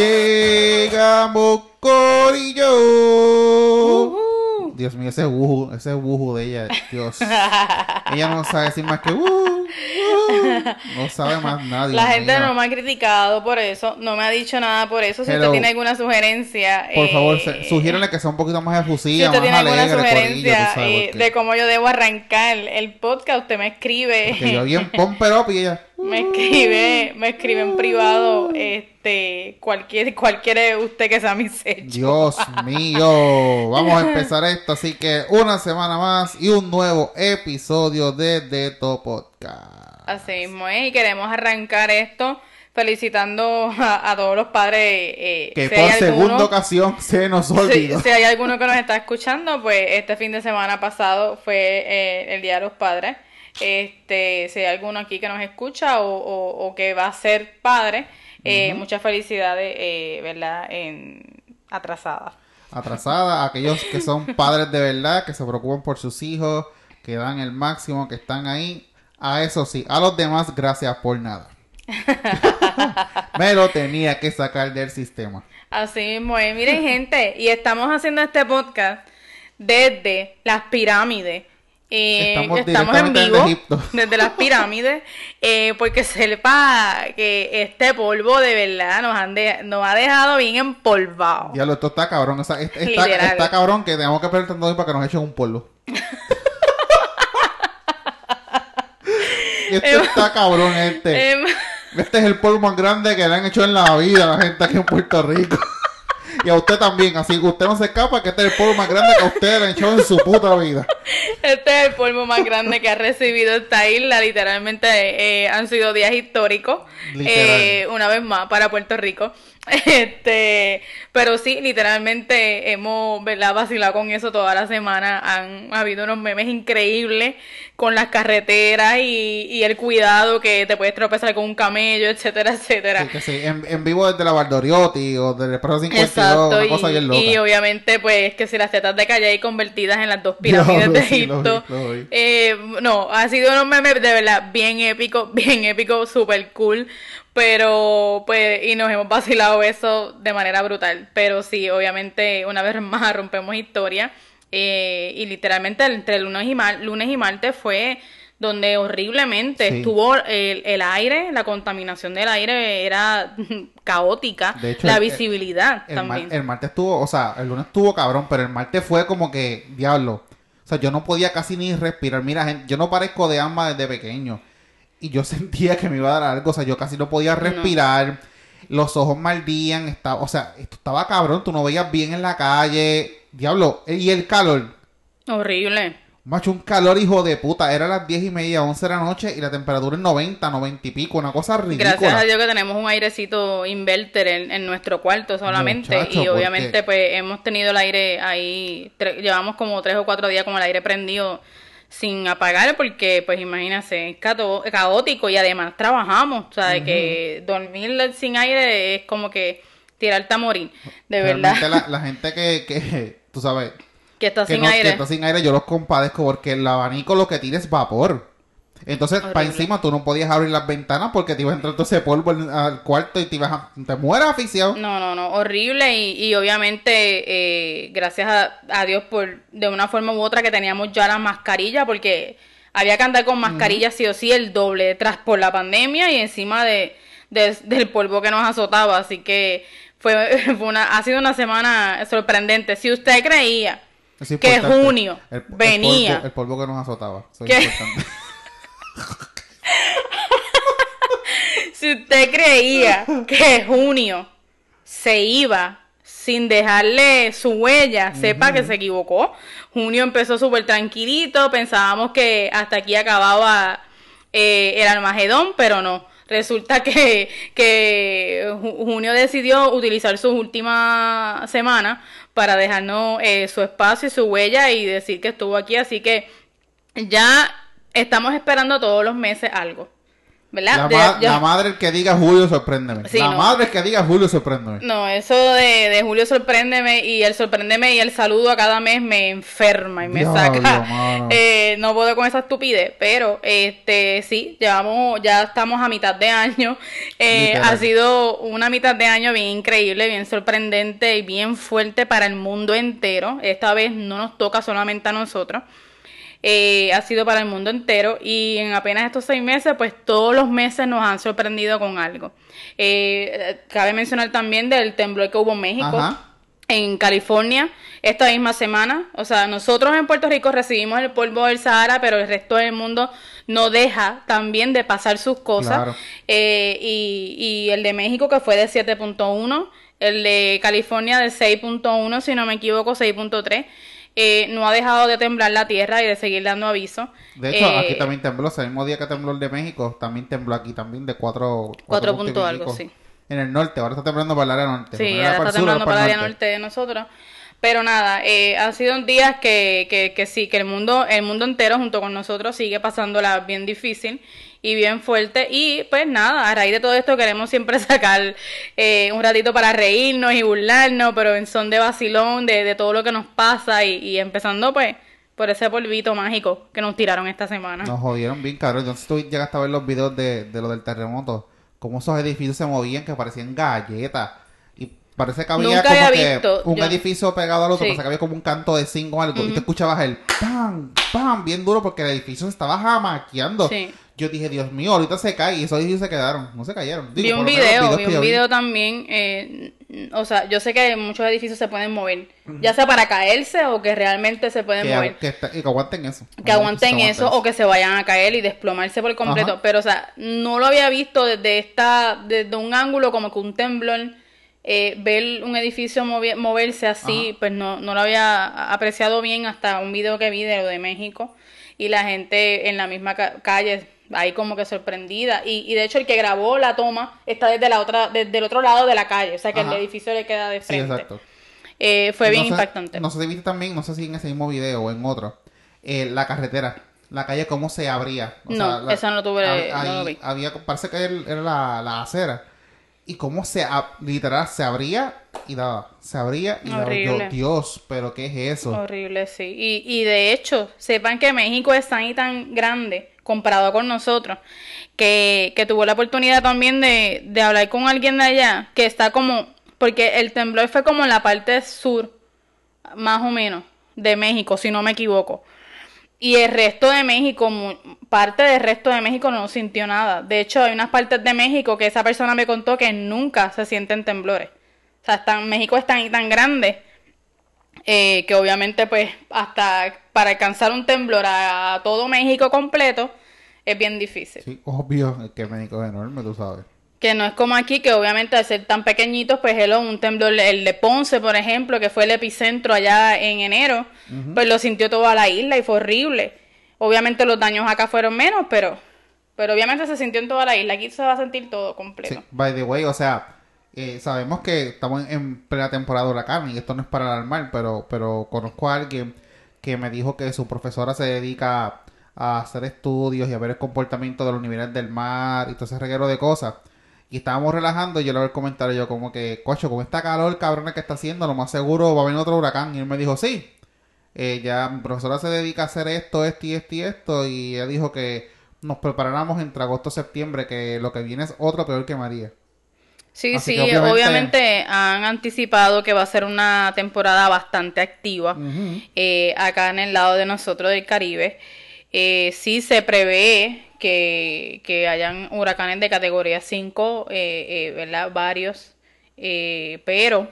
Llegamos Corillo. Ujú. Dios mío, ese wuju, ese wuju de ella, Dios. ella no sabe decir más que wuju. No sabe más nadie. La gente no me ha criticado por eso, no me ha dicho nada por eso. Si Hello. usted tiene alguna sugerencia, Por eh, favor, se- sugiérele que sea un poquito más Si efusiva, usted más tiene alguna alegre, Corillo, sugerencia eh, de cómo yo debo arrancar el podcast, usted me escribe. porque yo bien pomper up y ella... Me escribe, me escribe en privado, este, cualquier, cualquier usted que sea mi sello. Dios mío, vamos a empezar esto, así que una semana más y un nuevo episodio de Deto Podcast. Así mismo es, y queremos arrancar esto felicitando a, a todos los padres. eh, Que si por segunda ocasión se nos olvidó. si hay alguno que nos está escuchando, pues este fin de semana pasado fue eh, el Día de los Padres. Este, si hay alguno aquí que nos escucha o, o- o que va a ser padre, eh, muchas felicidades, eh, ¿verdad? En, atrasadas. Atrasada, aquellos que son padres de verdad, que se preocupan por sus hijos, que dan el máximo, que están ahí. A eso sí, a los demás, gracias por nada. Me lo tenía que sacar del sistema. Así mismo es. Miren, gente, y estamos haciendo este podcast desde las pirámides. Eh, Estamos en desde vivo Egipto. desde las pirámides eh, porque sepa que este polvo de verdad nos, han de- nos ha dejado bien empolvado. Diablo, esto está cabrón. o sea, está, está cabrón que tenemos que perder tanto para que nos echen un polvo. esto está cabrón, este. Em, Este es el polvo más grande que le han hecho en la vida a la gente aquí en Puerto Rico. Y a usted también, así que usted no se escapa, que este es el polvo más grande que a usted le han hecho en su puta vida. este es el polvo más grande que ha recibido esta isla. Literalmente eh, han sido días históricos. Eh, una vez más para Puerto Rico. Este, pero sí, literalmente hemos ¿verdad? vacilado con eso toda la semana. Han habido unos memes increíbles con las carreteras y, y el cuidado que te puedes tropezar con un camello, etcétera, etcétera. Sí, que sí, en, en vivo desde la Valdoriotti o desde el Preso 52, Exacto, una y, cosa bien loca. y obviamente pues que si las tetas de Calle convertidas en las dos pirámides de Egipto. vi. Eh, no, ha sido unos memes de verdad bien épico, bien épico, super cool, pero pues y nos hemos vacilado eso de manera brutal, pero sí, obviamente una vez más rompemos historia eh, y literalmente entre lunes y, mar- lunes y martes fue donde horriblemente Sí. estuvo el, el aire, la contaminación del aire era caótica, De hecho, la el- visibilidad El, mar- también. el martes estuvo, o sea, el lunes estuvo cabrón, pero el martes fue como que, diablo. O sea, yo no podía casi ni respirar. Mira, gente, yo no parezco de asma desde pequeño. Y yo sentía que me iba a dar algo. O sea, yo casi no podía respirar. Los ojos maldían. Estaba, o sea, esto estaba cabrón. Tú no veías bien en la calle. Diablo. Y el calor. Horrible. Macho, un calor hijo de puta. Era las diez y media, 11 de la noche. Y la temperatura es 90, 90 y pico. Una cosa ridícula. Gracias a Dios que tenemos un airecito inverter en, en nuestro cuarto solamente Muchacho, y obviamente porque- pues hemos tenido el aire ahí, llevamos como tres o cuatro días con el aire prendido sin apagar porque pues imagínate, es caótico y además trabajamos, o sea, de que dormir sin aire es como que tirarte a morir, de verdad, la, la gente que, que, tú sabes, que está que sin no- que aire. está sin aire, yo los compadezco porque el abanico lo que tira es vapor. Entonces, para encima tú no podías abrir las ventanas porque te iba a entrar todo ese polvo al, cuarto y te ibas a, te mueres asfixiado. No, no, no, horrible y, y obviamente eh, gracias a, a Dios por de una forma u otra que teníamos ya la mascarilla porque había que andar con mascarilla sí o sí el doble tras por la pandemia y encima de, de- del polvo que nos azotaba, así que fue, fue una ha sido una semana sorprendente. Si usted creía es que junio El- el venía. polvo- El polvo, que nos azotaba. Eso es ¿Qué? importante. Si usted creía que junio se iba sin dejarle su huella, sepa que se equivocó. Junio empezó súper tranquilito, pensábamos que hasta aquí acababa eh, el Armagedón, pero no. Resulta que, que Ju- Junio decidió utilizar sus últimas semanas para dejarnos eh, su espacio y su huella y decir que estuvo aquí, así que ya estamos esperando todos los meses algo. ¿Verdad? La, De- ma- yo- la madre que diga Julio, sorpréndeme. Sí, la no. madre que diga Julio, sorpréndeme. No, eso de, de Julio sorpréndeme y el sorpréndeme y el saludo a cada mes me enferma y me saca. Eh, no puedo con esa estupidez, pero este sí, llevamos, ya estamos a mitad de año. Eh, ha sido una mitad de año bien increíble, bien sorprendente y bien fuerte para el mundo entero. Esta vez no nos toca solamente a nosotros. Eh, ha sido para el mundo entero y en apenas estos seis meses, pues todos los meses nos han sorprendido con algo. Eh, cabe mencionar también del temblor que hubo en México, Ajá. en California, esta misma semana. O sea, nosotros en Puerto Rico recibimos el polvo del Sahara, pero el resto del mundo no deja también de pasar sus cosas. Claro. Eh, y, y el de México que fue de 7.1, el de California de 6.1, si no me equivoco, 6.3. Eh, no ha dejado de temblar la tierra y de seguir dando aviso. De hecho, Eh, aquí también tembló. El mismo día que tembló el de México, también tembló aquí también de 4 Cuatro punto algo, sí. En el norte, ahora está temblando para el área norte. Sí, ahora está sur, temblando para el el área norte de nosotros. Pero nada, eh, han sido días que, que, que sí, que el mundo, el mundo entero junto con nosotros sigue pasándola bien difícil y bien fuerte. Y pues nada, a raíz de todo esto queremos siempre sacar eh, un ratito para reírnos y burlarnos, pero en son de vacilón, de, de todo lo que nos pasa y, y empezando pues por ese polvito mágico que nos tiraron esta semana. Nos jodieron bien, cabrón. Entonces tú llegaste a ver los videos de, de lo del terremoto. Cómo esos edificios se movían que parecían galletas. Y parece que había Nunca como había que visto, un yo- edificio pegado al otro. Sí. Parece que había como un canto de cinco o algo. Y te escuchabas el pam, pam, bien duro porque el edificio se estaba jamaqueando. Sí. Yo dije, Dios mío, ahorita se cae. Y esos edificios se quedaron. No se cayeron. Digo, vi un video, vi un vi. video también, eh, o sea, yo sé que muchos edificios se pueden mover, ya sea para caerse o que realmente se pueden Que, mover. que está- y que aguanten eso. que aguanten Que eso o que se vayan a caer y desplomarse por completo. Ajá. Pero, o sea, no lo había visto desde esta, desde un ángulo como que un temblor, eh, ver un edificio moverse así, Ajá. pues no, no lo había apreciado bien hasta un video que vi de lo de México y la gente en la misma ca- calle ahí como que sorprendida y, y de hecho el que grabó la toma está desde la otra desde el otro lado de la calle o sea que Ajá. el edificio le queda de Sí, frente exacto. Eh, fue bien No sé- impactante No sé si viste también, no sé si en ese mismo video o en otro, eh, la carretera, la calle cómo se abría. O No, la- esa no tuve- hab- no ahí lo vi. Había, parece que era era la, la acera. Y cómo se, ab- literal, se abría y daba, se abría y daba. Yo, Horrible. Dios, pero ¿qué es eso? Horrible, sí. Y, y de hecho, sepan que México es tan y tan grande comparado con nosotros, que, que tuvo la oportunidad también de, de hablar con alguien de allá, que está como, porque el temblor fue como en la parte sur, más o menos, de México, si no me equivoco. Y el resto de México, parte del resto de México no sintió nada. De hecho, hay unas partes de México que esa persona me contó que nunca se sienten temblores. O sea, están, México es tan tan grande eh, que obviamente pues hasta para alcanzar un temblor a, a todo México completo es bien difícil. Sí, obvio, es que México es enorme, tú sabes. Que no es como aquí, que obviamente al ser tan pequeñitos, pues hello, un temblor, el de Ponce, por ejemplo, que fue el epicentro allá en enero, pues lo sintió toda la isla y fue horrible. Obviamente los daños acá fueron menos, pero, pero obviamente se sintió en toda la isla. Aquí se va a sentir todo completo. Sí, by the way, o sea, eh, sabemos que estamos en, en plena temporada de huracán y esto no es para alarmar, pero, pero conozco a alguien que me dijo que su profesora se dedica a hacer estudios y a ver el comportamiento de los niveles del mar y todo ese reguero de cosas. Y estábamos relajando y yo le hago el comentario yo como que, cocho, con esta calor cabrona que está haciendo, lo más seguro va a venir otro huracán. Y él me dijo, sí, eh, ya mi profesora se dedica a hacer esto, esto y esto y esto. Y ella dijo que nos preparáramos entre agosto y septiembre, que lo que viene es otro peor que María. Sí, Así sí, obviamente- obviamente... han anticipado que va a ser una temporada bastante activa eh, acá en el lado de nosotros del Caribe. Eh, sí se prevé que, que hayan huracanes de categoría 5, eh, eh, ¿verdad? Varios, eh, pero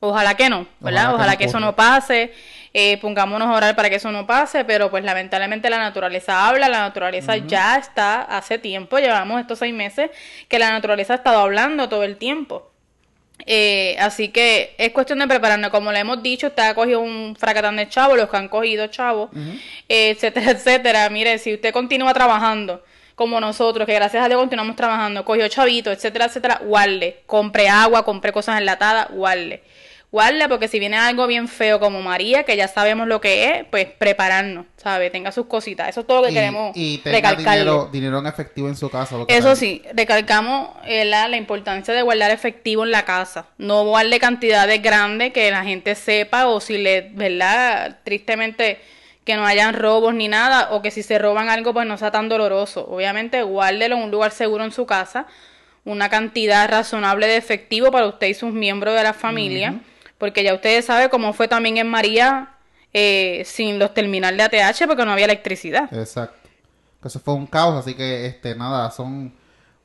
ojalá que no, ¿verdad? Ojalá que Ojalá, no que, eso no pase. Eh, pongámonos a orar para que eso no pase, pero pues lamentablemente la naturaleza habla, la naturaleza ya está hace tiempo, llevamos estos seis meses que la naturaleza ha estado hablando todo el tiempo. Eh, así que es cuestión de prepararnos. Como le hemos dicho, usted ha cogido un fracatán de chavo, los que han cogido chavos, eh, etcétera, etcétera. Mire, si usted continúa trabajando como nosotros, que gracias a Dios continuamos trabajando, cogió chavito, etcétera, etcétera, guarde. Compre agua, compre cosas enlatadas, guarde. Guarda, porque si viene algo bien feo como María, que ya sabemos lo que es, pues prepararnos, ¿sabe? Tenga sus cositas. Eso es todo lo que y, queremos y tenga recalcarle. dinero, dinero en efectivo en su casa. porque Eso también- sí, recalcamos eh, la, la importancia de guardar efectivo en la casa. No guarde cantidades grandes que la gente sepa o si le, ¿verdad? Tristemente que no hayan robos ni nada o que si se roban algo pues no sea tan doloroso. Obviamente guárdelo en un lugar seguro en su casa, una cantidad razonable de efectivo para usted y sus miembros de la familia, porque ya ustedes saben cómo fue también en María eh, sin los terminales de ATH porque no había electricidad. Exacto. Eso fue un caos, así que, este, nada, son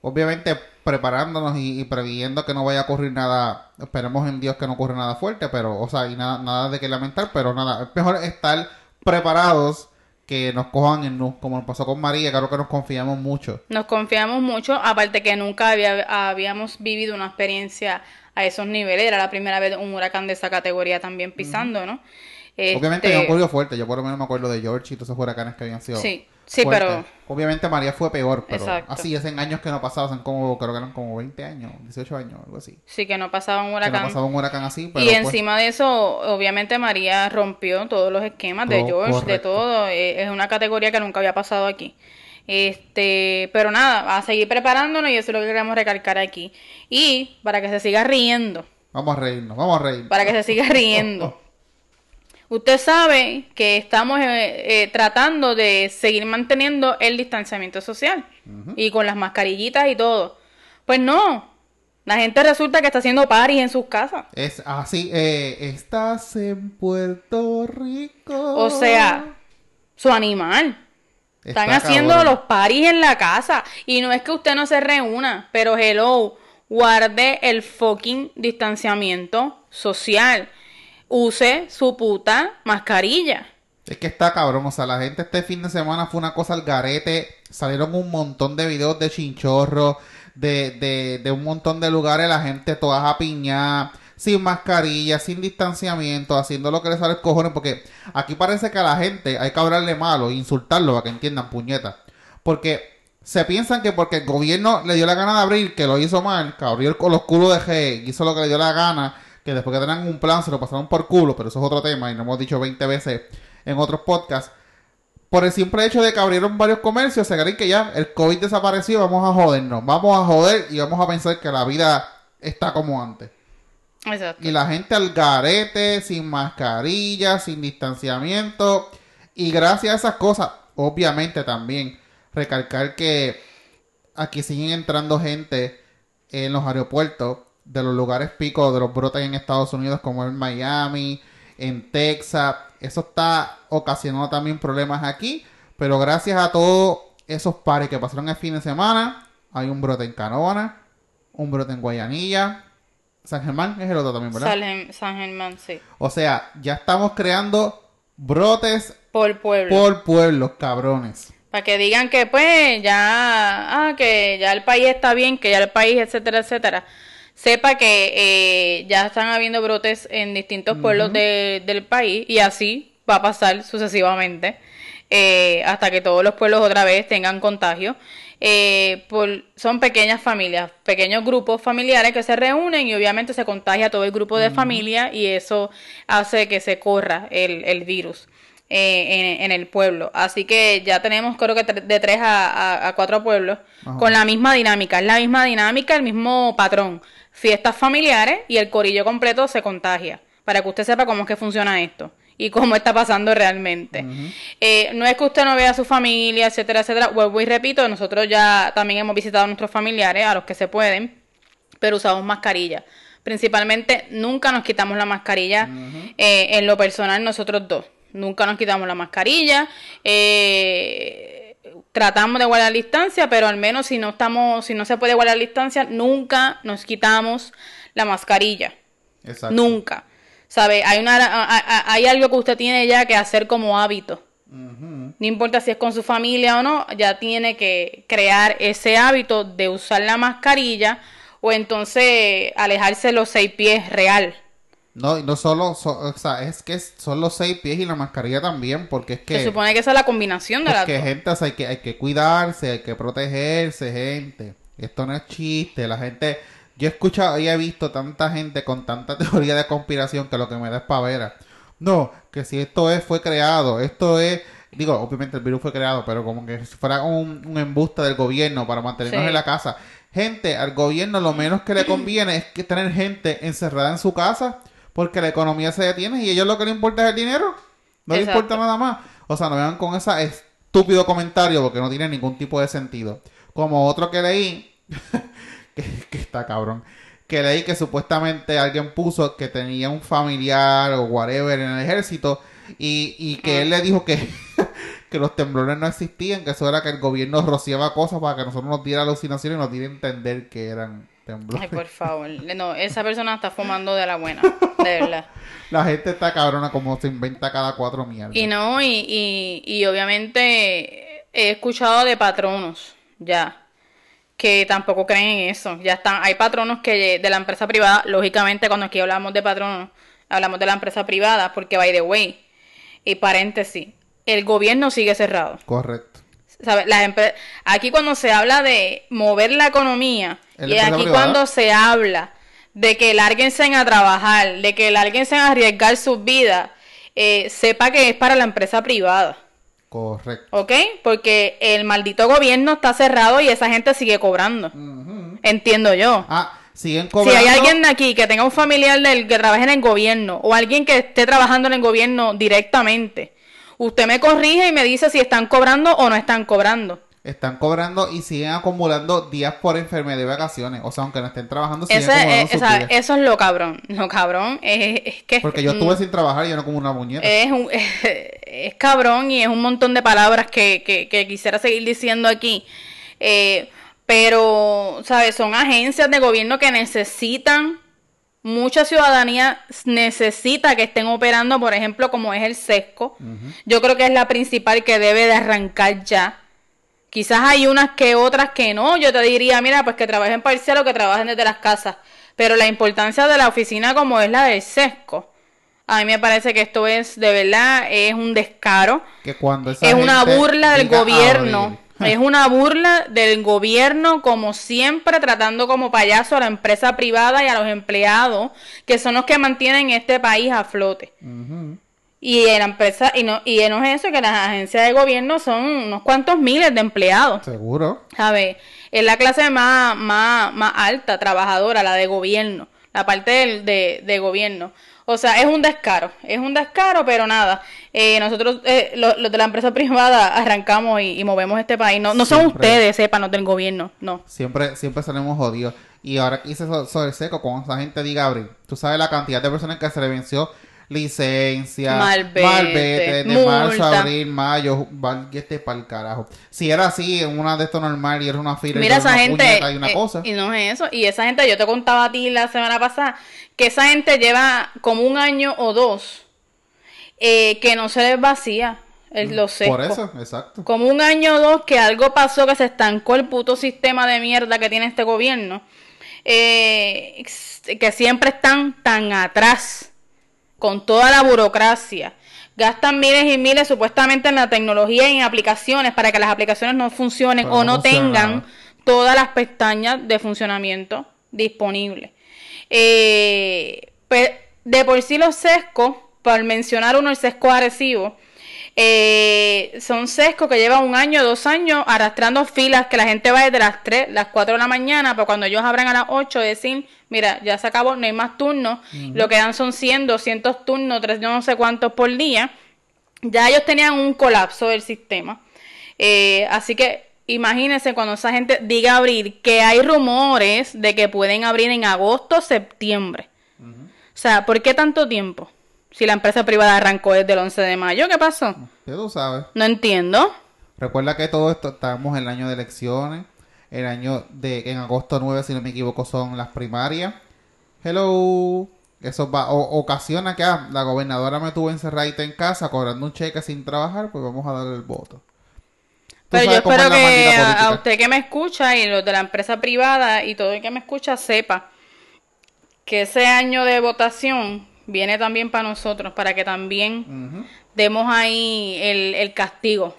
obviamente preparándonos y, y previendo que no vaya a ocurrir nada. Esperemos en Dios que no ocurra nada fuerte, pero, o sea, y nada, nada de que lamentar, pero nada, es mejor estar preparados que nos cojan en nu, como nos pasó con María, claro que nos confiamos mucho. Nos confiamos mucho, aparte que nunca había- habíamos vivido una experiencia a esos niveles, era la primera vez un huracán de esa categoría también pisando, ¿no? Obviamente Este, había ocurrido fuerte, yo por lo menos me acuerdo de George y todos esos huracanes que habían sido. Sí, sí, fuertes. pero- Obviamente María fue peor, pero Exacto. así, hacen años que no pasaba, hacen como, creo que eran como 20 años, 18 años, algo así. sí que no pasaba un Que no huracán. pasaba un huracán así, pero y pues, encima de eso, obviamente María rompió todos los esquemas de George, de todo. eh, Es una categoría que nunca había pasado aquí. Este, pero nada, a seguir preparándonos y eso es lo que queremos recalcar aquí. Y para que se siga riendo, Vamos a reírnos, vamos a reírnos. para que se siga riendo. Usted sabe que estamos eh, eh, tratando de seguir manteniendo el distanciamiento social y con las mascarillitas y todo. Pues no, la gente resulta que está haciendo paris en sus casas. Es así, eh, estás en Puerto Rico. O sea, su animal. Están Está haciendo cabrón. los paris en la casa. Y no es que usted no se reúna, pero hello, guarde el fucking distanciamiento social. Use su puta mascarilla. Es que está cabrón, o sea, la gente este fin de semana fue una cosa al garete, salieron un montón de videos de chinchorro, de, de, de un montón de lugares, la gente toda apiñada, sin mascarilla, sin distanciamiento, haciendo lo que les sale el cojones, porque aquí parece que a la gente hay que hablarle malo, insultarlo para que entiendan, puñeta. Porque se piensan que porque el gobierno le dio la gana de abrir, que lo hizo mal, que abrió los culos de G, hizo lo que le dio la gana, que después que tenían un plan se lo pasaron por culo, pero eso es otro tema y lo hemos dicho 20 veces en otros podcasts. Por el simple hecho de que abrieron varios comercios, se creen que ya el COVID desapareció, vamos a jodernos, vamos a joder y vamos a pensar que la vida está como antes. Y la gente al garete, sin mascarilla, sin distanciamiento. Y gracias a esas cosas, obviamente también, recalcar que aquí siguen entrando gente en los aeropuertos de los lugares picos de los brotes en Estados Unidos, como en Miami, en Texas. Eso está ocasionando también problemas aquí. Pero gracias a todos esos pares que pasaron el fin de semana, hay un brote en Canóvana, un brote en Guayanilla. San Germán es el otro también, ¿verdad? San, Germ- San Germán, sí. O sea, ya estamos creando brotes Por pueblo. por pueblos, cabrones. Para que digan que pues ya, ah, que ya el país está bien, que ya el país, etcétera, etcétera. Sepa que eh, ya están habiendo brotes en distintos pueblos de- del país y así va a pasar sucesivamente eh, hasta que todos los pueblos otra vez tengan contagio. Eh, por, son pequeñas familias, pequeños grupos familiares que se reúnen y obviamente se contagia todo el grupo de familia y eso hace que se corra el, el virus eh, en, en el pueblo. Así que ya tenemos creo que de tres a, a- a cuatro pueblos Ajá. con la misma dinámica. Es la misma dinámica, el mismo patrón. Fiestas familiares y el corillo completo se contagia. Para que usted sepa cómo es que funciona esto y cómo está pasando realmente. Eh, no es que usted no vea a su familia, etcétera, etcétera. Vuelvo y repito, nosotros ya también hemos visitado a nuestros familiares, a los que se pueden, pero usamos mascarilla. Principalmente, nunca nos quitamos la mascarilla. eh, en lo personal, nosotros dos. Nunca nos quitamos la mascarilla. eh, tratamos de guardar distancia, pero al menos si no estamos, si no se puede guardar distancia, nunca nos quitamos la mascarilla. Exacto. Nunca. ¿Sabe? Hay, una, hay algo que usted tiene ya que hacer como hábito. No importa si es con su familia o no, ya tiene que crear ese hábito de usar la mascarilla o entonces alejarse de los seis pies real. No, y no solo, so- o sea, es que son los seis pies y la mascarilla también, porque es que... Se supone que esa es la combinación de las dos. gente, o sea, hay que, hay que cuidarse, hay que protegerse, gente. Esto no es chiste, la gente... Yo he escuchado y he visto tanta gente con tanta teoría de conspiración que lo que me da es pavera. No, que si esto es, fue creado, esto es, digo, obviamente el virus fue creado, pero como que si fuera un, un embuste del gobierno para mantenernos Sí. en la casa. Gente, al gobierno lo menos que le conviene es que tener gente encerrada en su casa porque la economía se detiene y a ellos lo que les importa es el dinero. No les importa nada más. O sea, no vengan con ese estúpido comentario porque no tiene ningún tipo de sentido. Como otro que leí, que, que está cabrón, que leí que supuestamente alguien puso que tenía un familiar o whatever en el ejército y, y que él le dijo que, que los temblores no existían, que eso era que el gobierno rociaba cosas para que nosotros nos diera alucinaciones y nos diera a entender que eran temblores. Ay, por favor. No, esa persona está fumando de la buena, de verdad. La gente está cabrona como se inventa cada cuatro mierdas. Y no, y, y, y obviamente he escuchado de patronos, ya, que tampoco creen en eso. Ya están, hay patronos que de la empresa privada, lógicamente cuando aquí hablamos de patronos, hablamos de la empresa privada, porque by the way, y paréntesis, el gobierno sigue cerrado. Correcto. ¿Sabe? Las aquí cuando se habla de mover la economía ¿En y aquí privada? cuando se habla de que lárguense a trabajar, de que lárguense a arriesgar sus vidas, eh, sepa que es para la empresa privada, Correcto. ¿ok? Porque el maldito gobierno está cerrado y esa gente sigue cobrando. Entiendo yo. Ah, siguen Si cobrando. hay alguien aquí que tenga un familiar del que trabaje en el gobierno o alguien que esté trabajando en el gobierno directamente, usted me corrige y me dice si están cobrando o no están cobrando. Están cobrando y siguen acumulando días por enfermedad y vacaciones. O sea, aunque no estén trabajando, siguen acumulando eh, sus días. eso es lo cabrón. Lo cabrón es, es que Porque yo estuve mm, sin trabajar y yo no como una muñeca. es, un- es cabrón y es un montón de palabras que, que, que quisiera seguir diciendo aquí. Eh, pero, ¿sabes? Son agencias de gobierno que necesitan, mucha ciudadanía necesita que estén operando, por ejemplo, como es el SESCO. Yo creo que es la principal que debe de arrancar ya. Quizás hay unas que otras que no. Yo te diría, mira, pues que trabajen parcial o que trabajen desde las casas. Pero la importancia de la oficina como es la del SESCO. A mí me parece que esto es, de verdad, es un descaro. que cuando Es una burla del diga gobierno. Es una burla del gobierno, como siempre, tratando como payaso a la empresa privada y a los empleados, que son los que mantienen este país a flote. Y en la empresa, y no, y no es eso, que las agencias de gobierno son unos cuantos miles de empleados. Seguro. ¿Sabes? Es la clase más, más, más alta, trabajadora, la de gobierno, la parte del, de, de gobierno. O sea, es un descaro, es un descaro, pero nada. Eh, nosotros, eh, lo- los de la empresa privada, arrancamos y, y movemos este país. No, no son ustedes, sepan, los del gobierno, no. Siempre, siempre salimos jodidos. Y ahora hice so- sobre seco, cuando esa gente diga abrir, tú sabes la cantidad de personas que se le venció licencia, Malvete, de marzo, multa. abril, mayo, este para el carajo. Si era así, en una de estos normal y era una fila Mira y esa una gente, y una eh, cosa. y no es eso, y esa gente, yo te contaba a ti la semana pasada, que esa gente lleva como un año o dos eh, que no se les vacía el, los Mm, Por sescos. eso, exacto. Como un año o dos que algo pasó que se estancó el puto sistema de mierda que tiene este gobierno. eh, que siempre están tan atrás con toda la burocracia. Gastan miles y miles supuestamente en la tecnología y en aplicaciones para que las aplicaciones no funcionen Pero o no tengan todas las pestañas de funcionamiento disponibles. Eh, pe- de por sí los sescos, por mencionar uno el sesco agresivo, eh, son sescos que llevan un año, dos años arrastrando filas que la gente va desde las 3, las 4 de la mañana, pero cuando ellos abran a las 8 decir, mira, ya se acabó, no hay más turnos, lo que dan son 100, 200 turnos, tres, yo no sé cuántos por día, ya ellos tenían un colapso del sistema. Eh, así que imagínense cuando esa gente diga abrir, que hay rumores de que pueden abrir en agosto, septiembre. O sea, ¿por qué tanto tiempo? Si la empresa privada arrancó desde el 11 de mayo, ¿qué pasó? Ya tú sabes. No entiendo. Recuerda que todo esto estamos en el año de elecciones. El año de, en agosto 9, si no me equivoco, son las primarias. Hello. Eso va, o- ocasiona que ah, la gobernadora me tuvo encerradita en casa cobrando un cheque sin trabajar, pues vamos a darle el voto. Pero yo espero que a, usted que me escucha y los de la empresa privada y todo el que me escucha sepa que ese año de votación viene también para nosotros, para que también demos ahí el, el castigo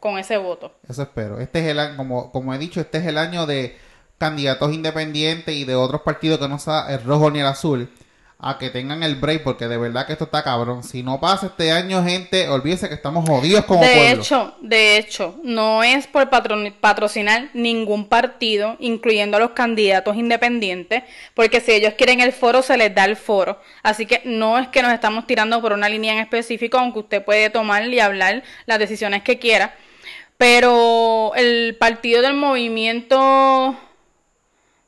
con ese voto. Eso espero. Este es el año, como, como he dicho, este es el año de candidatos independientes y de otros partidos que no sea el rojo ni el azul a que tengan el break porque de verdad que esto está cabrón. Si no pasa este año, gente, olvídese que estamos jodidos como de pueblo. hecho, de hecho, no es por patrocinar ningún partido, incluyendo a los candidatos independientes, porque si ellos quieren el foro, se les da el foro. Así que no es que nos estamos tirando por una línea en específico, aunque usted puede tomar y hablar las decisiones que quiera. Pero el partido del movimiento...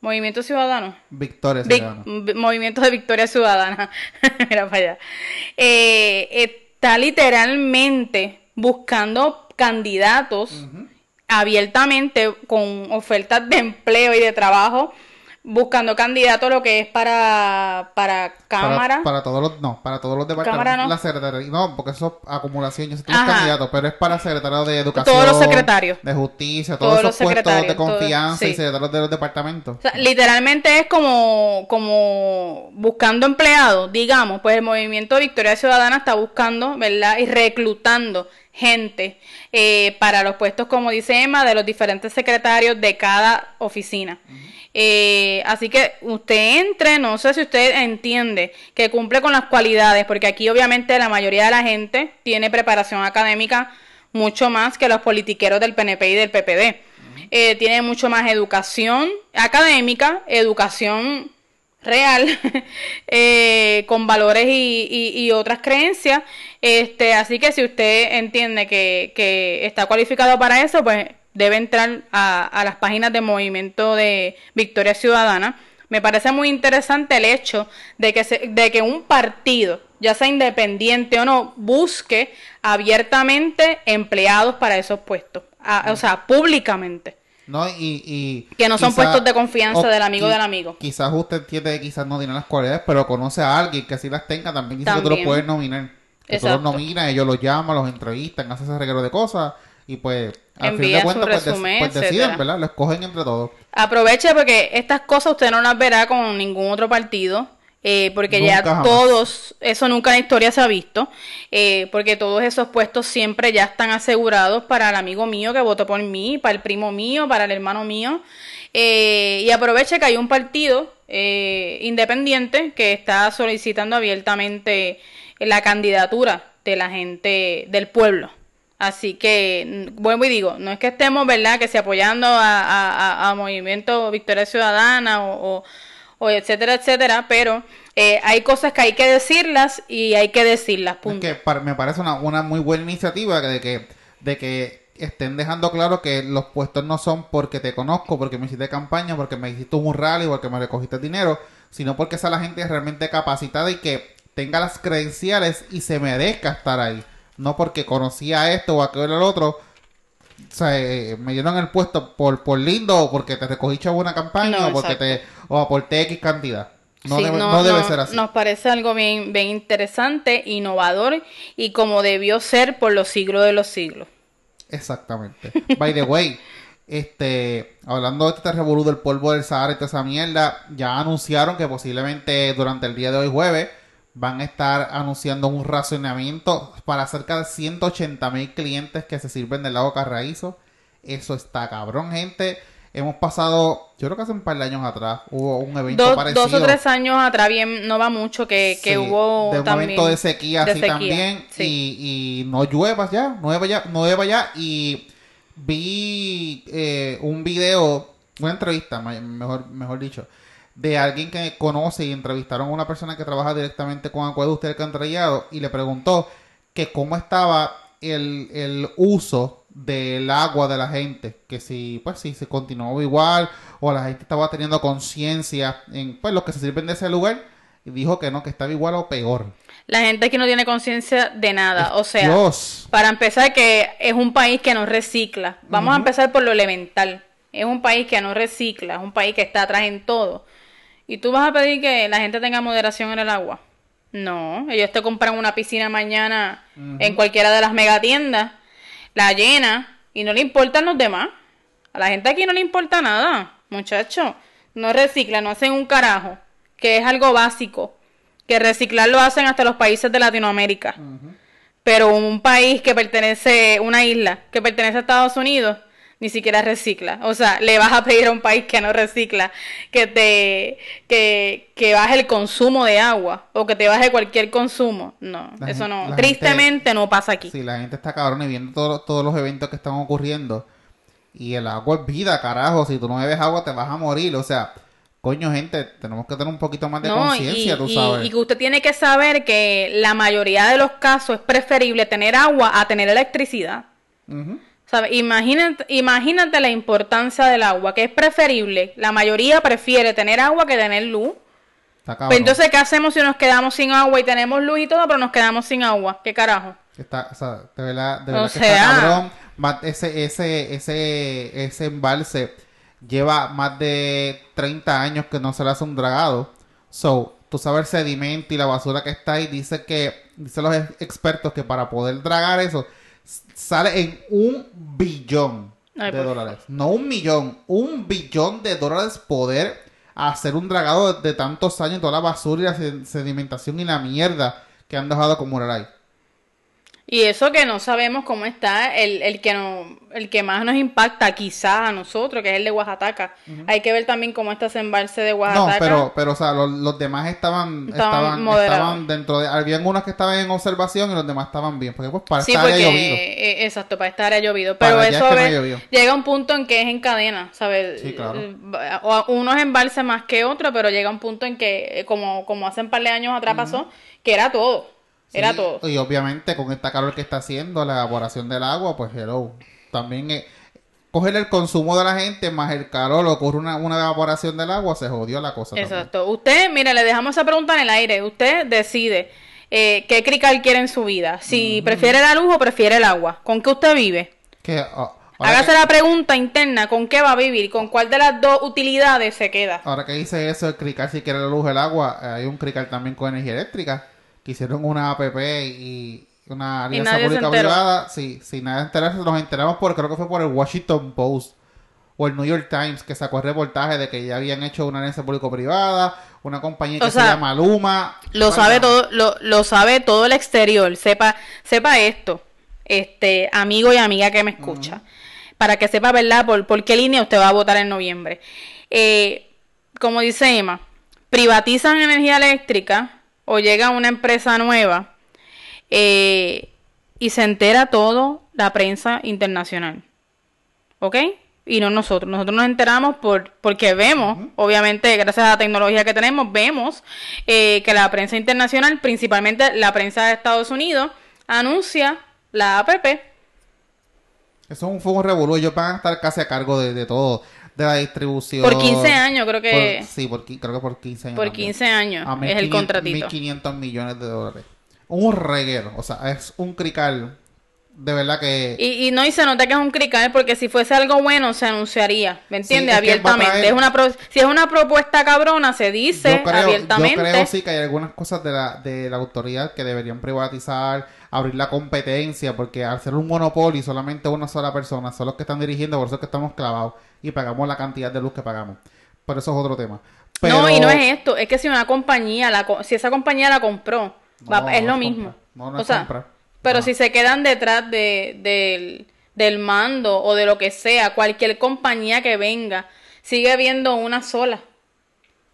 Movimiento Ciudadano. Victoria Vic- Ciudadana. Movimiento de Victoria Ciudadana. Mira para allá. Eh, está literalmente buscando candidatos abiertamente con ofertas de empleo y de trabajo, buscando candidatos lo que es para, para cámara. Para, para todos los, no, para todos los departamentos. Cámara no. La secretaría, no, porque eso es acumulación, yo sé que los Ajá. candidatos, pero es para secretarios de educación. Todos los secretarios. De justicia, todos, Todos esos los puestos de todos- confianza y secretarios de los departamentos. O sea, literalmente es como, como buscando empleados, digamos, pues el movimiento Victoria Ciudadana está buscando, ¿verdad? Y reclutando gente eh, para los puestos, como dice Emma, de los diferentes secretarios de cada oficina. Eh, así que usted entre, no sé si usted entiende que cumple con las cualidades, porque aquí obviamente la mayoría de la gente tiene preparación académica mucho más que los politiqueros del PNP y del PPD. Eh, tiene mucho más educación académica, educación real, eh, con valores y, y- y otras creencias. Este, así que si usted entiende que, que está cualificado para eso, pues debe entrar a, a las páginas de Movimiento de Victoria Ciudadana. Me parece muy interesante el hecho de que, se- de que un partido, ya sea independiente o no, busque abiertamente empleados para esos puestos. A- o sea, públicamente. ¿No? Y, y Que no son quizá- puestos de confianza del amigo del amigo. Quizás usted entiende que quizás no tiene las cualidades, pero conoce a alguien que así las tenga, también dice que tú lo También. puedes nominar. Tú los nominas, ellos los llaman, los entrevistan, hacen ese reguero de cosas y pues al fin de cuentas pues, resumen, pues deciden. ¿verdad? Lo escogen entre todos. Aproveche porque estas cosas usted no las verá con ningún otro partido. Eh, porque Nunca ya jamás. todos, eso nunca en la historia se ha visto, eh, porque todos esos puestos siempre ya están asegurados para el amigo mío que votó por mí, para el primo mío, para el hermano mío. Eh, y aproveche que hay un partido eh, independiente que está solicitando abiertamente la candidatura de la gente del pueblo. Así que, mm, vuelvo y digo, no es que estemos, ¿verdad?, que se apoyando a, a, a- a Movimiento Victoria Ciudadana o, o- o etcétera, etcétera, pero eh, hay cosas que hay que decirlas y hay que decirlas, Es punto. que me parece una, una muy buena iniciativa de que, de que estén dejando claro que los puestos no son porque te conozco, porque me hiciste campaña, porque me hiciste un rally, porque me recogiste dinero, sino porque sea la gente realmente capacitada y que tenga las credenciales y se merezca estar ahí. No porque conocía esto o aquello o el otro. O sea, eh, me dieron el puesto por, por lindo o porque te recogí chavo una campaña No, o porque te o aporté X cantidad. No, Sí, debe, no debe ser así. Nos parece algo bien, bien interesante, innovador y como debió ser por los siglos de los siglos. Exactamente. By the way, este, hablando de este revolú del polvo del Sahara y toda esa mierda, ya anunciaron que posiblemente durante el día de hoy jueves van a estar anunciando un racionamiento para cerca de 180 mil clientes que se sirven del lago Carraízo. Eso está cabrón, gente. Hemos pasado, yo creo que hace un par de años atrás, hubo un evento Dos, parecido. dos o tres años atrás, bien, no va mucho, que, que Sí, hubo de un también de sequía de así sequía, también sí. y, y no llueva ya, no llueva ya, no llueva ya y vi eh, un video, una entrevista, mejor, mejor dicho, de alguien que conoce y entrevistaron a una persona que trabaja directamente con acueducto y alcantarillado y le preguntó que cómo estaba el, el uso del agua de la gente, que si pues si se continuaba igual o la gente estaba teniendo conciencia en pues los que se sirven de ese lugar y dijo que no, que estaba igual o peor. La gente aquí no tiene conciencia de nada, o sea, Dios. para empezar que es un país que no recicla. Vamos a empezar por lo elemental. Es un país que no recicla, es un país que está atrás en todo. ¿Y tú vas a pedir que la gente tenga moderación en el agua? No, ellos te compran una piscina mañana en cualquiera de las megatiendas, la llena y no le importan los demás. A la gente aquí no le importa nada, muchacho. No reciclan, no hacen un carajo, que es algo básico. Que reciclar lo hacen hasta los países de Latinoamérica. Pero un país que pertenece, una isla que pertenece a Estados Unidos, ni siquiera recicla. O sea, le vas a pedir a un país que no recicla que te que, que baje el consumo de agua o que te baje cualquier consumo. No, La eso no. Tristemente no pasa aquí. Sí, la gente está cabrón y viendo todo- todos los eventos que están ocurriendo. Y el agua es vida, carajo. Si tú no bebes agua, te vas a morir. O sea, coño, gente, tenemos que tener un poquito más de No, conciencia, y, tú sabes. y que usted tiene que saber que la mayoría de los casos es preferible tener agua a tener electricidad. Ujú. ¿Sabe? Imagínate, imagínate la importancia del agua, que es preferible. La mayoría prefiere tener agua que tener luz. Pues entonces, ¿qué hacemos si nos quedamos sin agua y tenemos luz y todo, pero nos quedamos sin agua? ¿Qué carajo? Está, o sea, de verdad, de O verdad que sea- está cabrón. Ese, ese, ese, ese embalse lleva más de 30 años que no se le hace un dragado. So, tú sabes el sedimento y la basura que está ahí. Dice que, dicen los ex- expertos que para poder dragar eso, sale en un billón Ay, de dólares. No un millón, un billón de dólares poder hacer un dragado de, de tantos años, toda la basura y la sed- sedimentación y la mierda que han dejado acumular ahí. Y eso que no sabemos cómo está, el, el que no, el que más nos impacta quizás a nosotros, que es el de Oaxaca. Hay que ver también cómo está ese embalse de No, Oaxaca. pero, pero, o sea, los, los demás estaban, Estaban estaban, dentro de, habían unos que estaban en observación y los demás estaban bien, porque pues para Sí, esta porque, área ha llovido. eh, exacto, para esta área llovido. Pero eso es que no llega un punto en que es en cadena, ¿sabes? Sí, claro. Eh, o- Unos embalses más que otros, pero llega un punto en que, eh, como, como hace un par de años atrás pasó, que era todo. Era todo. Y obviamente con esta calor que está haciendo, la evaporación del agua, pues hello. También eh, coger el consumo de la gente más el calor, ocurre una, una evaporación del agua, se jodió la cosa. también. Exacto. Usted, mire, le dejamos esa pregunta en el aire. Usted decide eh, qué crical quiere en su vida. Si prefiere la luz o prefiere el agua. ¿Con qué usted vive? Que, ahora, Hágase que, la pregunta interna, ¿con qué va a vivir? ¿Con cuál de las dos utilidades se queda? ahora que dice eso, el crical si quiere la luz el agua, eh, hay un crical también con energía eléctrica, hicieron una APP y una alianza pública privada, sí, sin nada enterarse, nos enteramos por, creo que fue por el Washington Post o el New York Times, que sacó el reportaje de que ya habían hecho una alianza público-privada, una compañía que se llama Luma. Lo sabe todo, lo, lo sabe todo el exterior. Sepa, sepa esto, este amigo y amiga que me escucha, para que sepa, ¿verdad? Por, por qué línea usted va a votar en noviembre. Eh, como dice Emma, privatizan energía eléctrica o llega una empresa nueva eh, y se entera todo la prensa internacional. ¿Ok? Y no nosotros. Nosotros nos enteramos por, porque vemos, obviamente, gracias a la tecnología que tenemos, vemos eh, que la prensa internacional, principalmente la prensa de Estados Unidos, anuncia la APP. Eso es un fuego revolú. Ellos van a estar casi a cargo de, de todo, de la distribución. Por 15 años, creo que. Por- sí, por, creo que por 15 años. Por también. 15 años A es el 1.500 contratito. 1.500 millones de dólares. Un reguero. O sea, es un crical. De verdad que. Y, y no, y se nota que es un crical, porque si fuese algo bueno se anunciaría, ¿me entiendes? abiertamente. traer- Es una pro- si es una propuesta cabrona, se dice yo creo, abiertamente. yo creo sí que hay algunas cosas de la, de la autoridad que deberían privatizar, abrir la competencia, porque al ser un monopolio y solamente una sola persona son los que están dirigiendo, por eso es que estamos clavados y pagamos la cantidad de luz que pagamos. Pero eso es otro tema. Pero, No, y no es esto, es que si una compañía, la co- si esa compañía la compró, va- es no lo mismo. No, no o es sea, compra. pero si se quedan detrás de, del, del mando o de lo que sea, cualquier compañía que venga, sigue viendo una sola.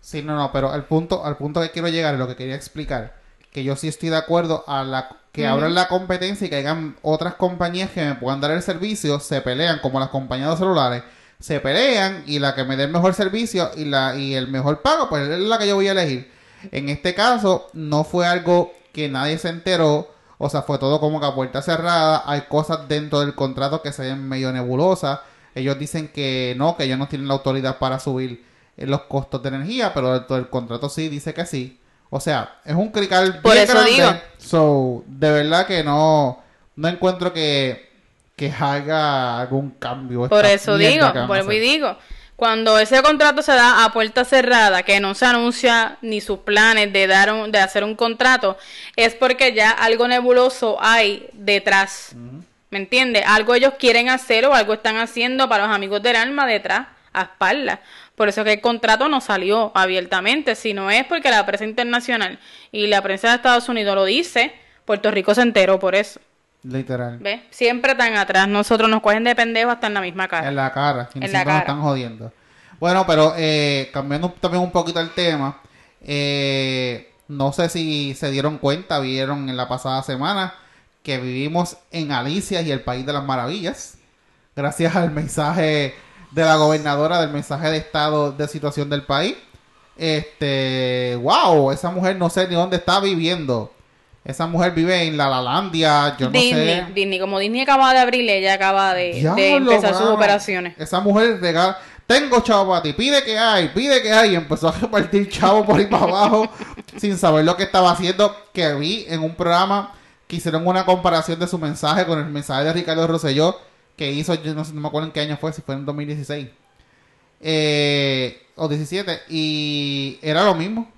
Sí, no, no, pero al punto, al punto que quiero llegar, lo que quería explicar, que yo sí estoy de acuerdo a la que abran la competencia y que hayan otras compañías que me puedan dar el servicio, se pelean, como las compañías de celulares, se pelean y la que me dé el mejor servicio y la y el mejor pago, pues es la que yo voy a elegir. En este caso, no fue algo que nadie se enteró, o sea, fue todo como que a puerta cerrada, hay cosas dentro del contrato que se ven medio nebulosas, ellos dicen que no, que ellos no tienen la autoridad para subir eh, los costos de energía, pero dentro del contrato sí dice que sí. O sea, es un crical Por bien eso grande. digo. So, de verdad que no, no encuentro que, que haga algún cambio. Por eso digo, vuelvo y digo, cuando ese contrato se da a puerta cerrada, que no se anuncia ni sus planes de dar un- de hacer un contrato, es porque ya algo nebuloso hay detrás. ¿Me entiendes? Algo ellos quieren hacer o algo están haciendo para los amigos del alma detrás, a espaldas. Por eso que el contrato no salió abiertamente, si no es porque la prensa internacional y la prensa de Estados Unidos lo dice, Puerto Rico se enteró por eso. Literal. ¿Ves? Siempre tan atrás. Nosotros nos cogen de pendejos hasta en la misma cara. En la cara. Y En la siempre nos cara. están jodiendo. Bueno, pero eh, cambiando también un poquito el tema. eh, no sé si se dieron cuenta, vieron en la pasada semana que vivimos en Alicia y el País de las Maravillas. Gracias al mensaje de la gobernadora, del mensaje de estado de situación del país. Este, wow, esa mujer no sé ni dónde está viviendo. Esa mujer vive en la Lalandia, yo no Disney, sé. Disney, como Disney acaba de abrir, ella acaba de, empezar sus operaciones. Esa mujer regala. Tengo chavo para ti, pide que hay, pide que hay. Y empezó a repartir chavo por ahí para abajo sin saber lo que estaba haciendo. Que vi en un programa que hicieron una comparación de su mensaje con el mensaje de Ricardo Rosselló que hizo, yo no, sé, no me acuerdo en qué año fue, si fue en 2016 eh, o 17. Y era lo mismo.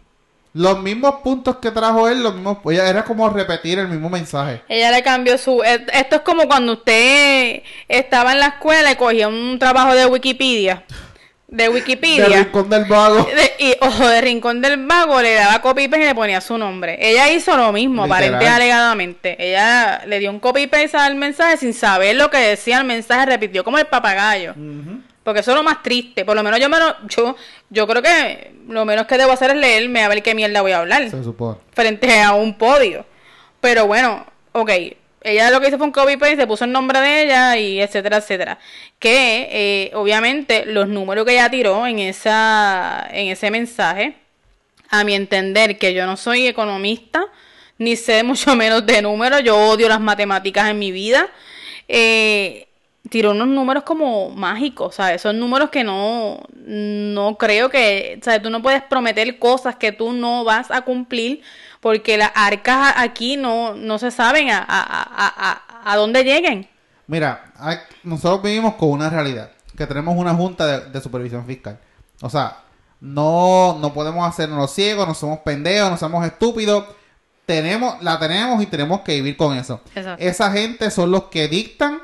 Los mismos puntos que trajo él, los mismos. ella Era como repetir el mismo mensaje. Ella le cambió su... e- Esto es como cuando usted estaba en la escuela y cogía un trabajo de Wikipedia. De Wikipedia. rincón del vago. De- y ojo de Rincón del Vago le daba copy paste y le ponía su nombre. Ella hizo lo mismo, Literal. aparente y alegadamente. Ella le dio un copy paste al mensaje sin saber lo que decía el mensaje, repitió como el papagayo. Porque eso es lo más triste. Por lo menos yo, menos, yo, yo creo que lo menos que debo hacer es leerme a ver qué mierda voy a hablar Se supone. frente a un podio. Pero bueno, ok. Ella lo que hizo fue un copy paste, se puso el nombre de ella y etcétera, etcétera. Que eh, obviamente los números que ella tiró en esa en ese mensaje, a mi entender que yo no soy economista, ni sé mucho menos de números, yo odio las matemáticas en mi vida. Eh, tiró unos números como mágicos, ¿sabes? Son números que no, no creo que, ¿sabes? Tú no puedes prometer cosas que tú no vas a cumplir porque las arcas aquí no, no se saben a, a, a, a, a dónde lleguen. Mira, hay- nosotros vivimos con una realidad, que tenemos una junta de, de supervisión fiscal. O sea, no, no podemos hacernos los ciegos, no somos pendejos, no somos estúpidos. Tenemos, la tenemos y tenemos que vivir con eso. Exacto. Esa gente son los que dictan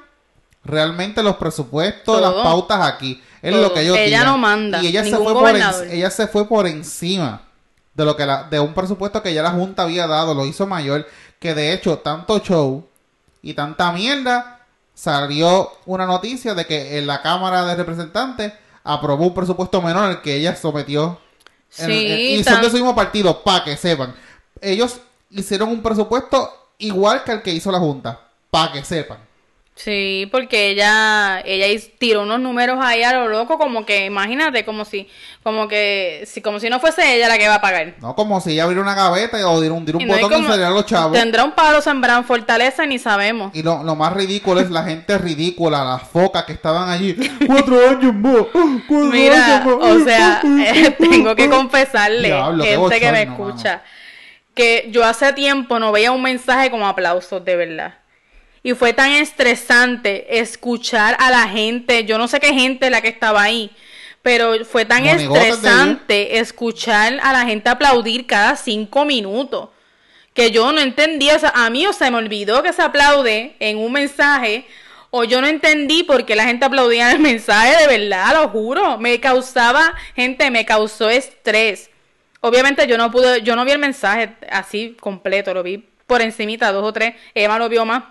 realmente los presupuestos, Todo. las pautas aquí. Es Todo. lo que ellos Ella digan. no manda, Y ella se, ningún fue por en- gobernador. ella se fue por encima de lo que la, de un presupuesto que ya la Junta había dado, lo hizo mayor, que de hecho tanto show y tanta mierda salió una noticia de que en la Cámara de Representantes aprobó un presupuesto menor al que ella sometió. Sí, en- y son de su mismo partido, para que sepan. Ellos hicieron un presupuesto igual que el que hizo la Junta, para que sepan. Sí, porque ella, ella tiró unos números ahí a lo loco, como que, imagínate, como si, como que, si, como si no fuese ella la que va a pagar. No como si ella abriera una gaveta o diera un, diera un Y no botón y como- salieran los chavos. Tendrá un palo sembrado en Fortaleza y ni sabemos. Y lo, lo más ridículo es la gente ridícula, las focas que estaban allí. Cuatro años más. Cuatro Mira, años más. o sea, eh, tengo que confesarle, Diablo, gente que me escucha, que yo hace tiempo no veía un mensaje como aplausos, de verdad. Y fue tan estresante escuchar a la gente, yo no sé qué gente la que estaba ahí, pero fue tan estresante escuchar a la gente aplaudir cada cinco minutos. Que yo no entendía, o sea, a mí o se me olvidó que se aplaude en un mensaje, o yo no entendí por qué la gente aplaudía en el mensaje, de verdad, lo juro. Me causaba, gente, me causó estrés. Obviamente yo no pude, yo no vi el mensaje así completo, lo vi por encimita, dos o tres, Emma lo vio más,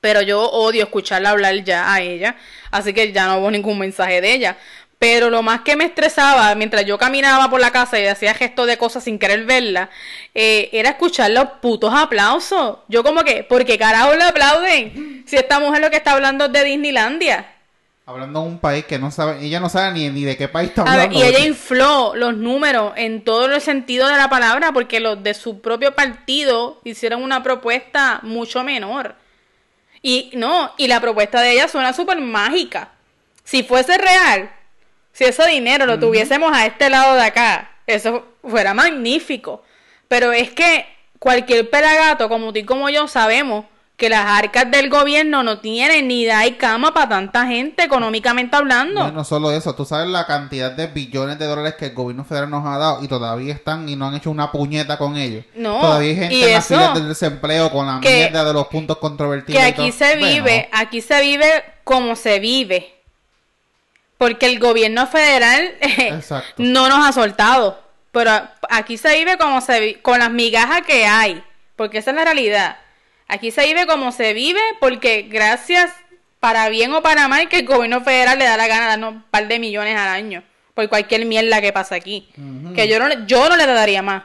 pero yo odio escucharla hablar ya a ella, así que ya no hubo ningún mensaje de ella. Pero lo más que me estresaba mientras yo caminaba por la casa y hacía gestos de cosas sin querer verla, eh, era escuchar los putos aplausos. Yo como que, ¿por qué carajo le aplauden? Si esta mujer lo que está hablando es de Disneylandia. Hablando de un país que no sabe, ella no sabe ni, ni de qué país está A ver, hablando. y ella infló los números en todo el sentido de la palabra porque los de su propio partido hicieron una propuesta mucho menor. Y no, y la propuesta de ella suena súper mágica. Si fuese real, si ese dinero lo tuviésemos a este lado de acá, eso fuera magnífico. Pero es que cualquier pelagato, como tú y como yo, sabemos que las arcas del gobierno no tienen ni da y cama para tanta gente, económicamente hablando. No, no solo eso, tú sabes la cantidad de billones de dólares que el gobierno federal nos ha dado y todavía están y no han hecho una puñeta con ellos. No, Todavía hay gente y en las eso, filas del desempleo con la que- mierda de los puntos controvertidos. que y todo. aquí se Bueno, vive, aquí se vive como se vive. Porque el gobierno federal no nos ha soltado. Pero aquí se vive como se vi- con las migajas que hay. Porque esa es la realidad. Aquí se vive como se vive porque gracias, para bien o para mal, que el gobierno federal le da la gana de darnos un par de millones al año por cualquier mierda que pasa aquí. Que yo no, le- yo no le daría más.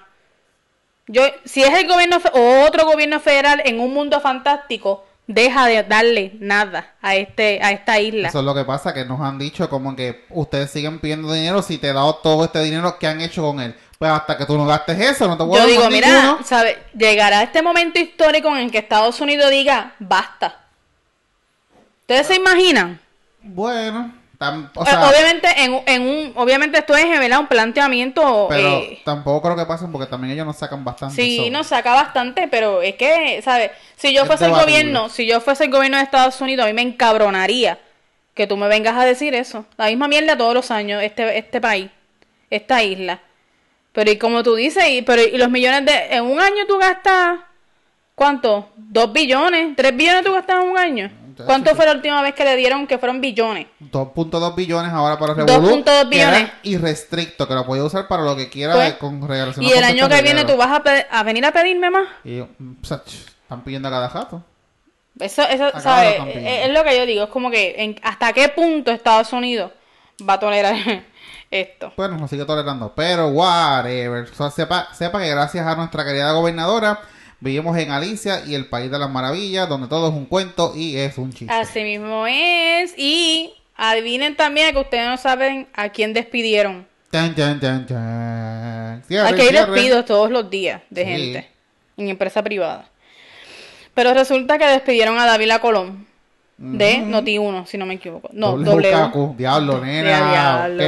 Yo, si es el gobierno o otro gobierno federal en un mundo fantástico, deja de darle nada a este a esta isla. Eso es lo que pasa, que nos han dicho como que ustedes siguen pidiendo dinero si te he dado todo este dinero que han hecho con él. Pues hasta que tú no gastes eso, no te voy a Yo digo, mira, ninguno. ¿sabe? llegará este momento histórico en el que Estados Unidos diga, basta. ¿Ustedes se imaginan? Bueno, tam- o Eh, sea, obviamente, en, en un, obviamente esto es ¿verdad? un planteamiento. pero eh, tampoco creo que pasen porque también ellos nos sacan bastante. sí, nos saca bastante, pero es que, ¿sabes? Si yo Es fuese el gobierno, si yo fuese el gobierno de Estados Unidos, a mí me encabronaría que tú me vengas a decir eso. La misma mierda todos los años, este, este país, esta isla. Pero y como tú dices, y, pero y los millones de... En un año tú gastas... ¿Cuánto? ¿Dos billones? ¿Tres billones tú gastas en un año? Ya, ¿Cuánto sí, fue la última vez que le dieron que fueron billones? 2.2 billones ahora para 2.2 que era billones. irrestricto, que lo podía usar para lo que quiera Pues, de- con Y el año que viene tú vas a, pe- a venir a pedirme más. Y yo, mm, están pidiendo a cada jato. Eso, eso ¿sabes? Es, es lo que yo digo. Es como que en- hasta qué punto Estados Unidos va a tolerar esto. Bueno, nos sigue tolerando. Pero whatever. O sea, sepa, sepa que gracias a nuestra querida gobernadora vivimos en Alicia y el País de las Maravillas, donde todo es un cuento y es un chiste. Así mismo es. Y adivinen también que ustedes no saben a quién despidieron. Tan, tan, tan, tan. Cierre, Aquí hay despidos todos los días de Sí. gente en empresa privada. Pero resulta que despidieron a Davila Colón de Noti1, si no me equivoco. No, Doble W. Lukaku. Diablo, nena. diablo.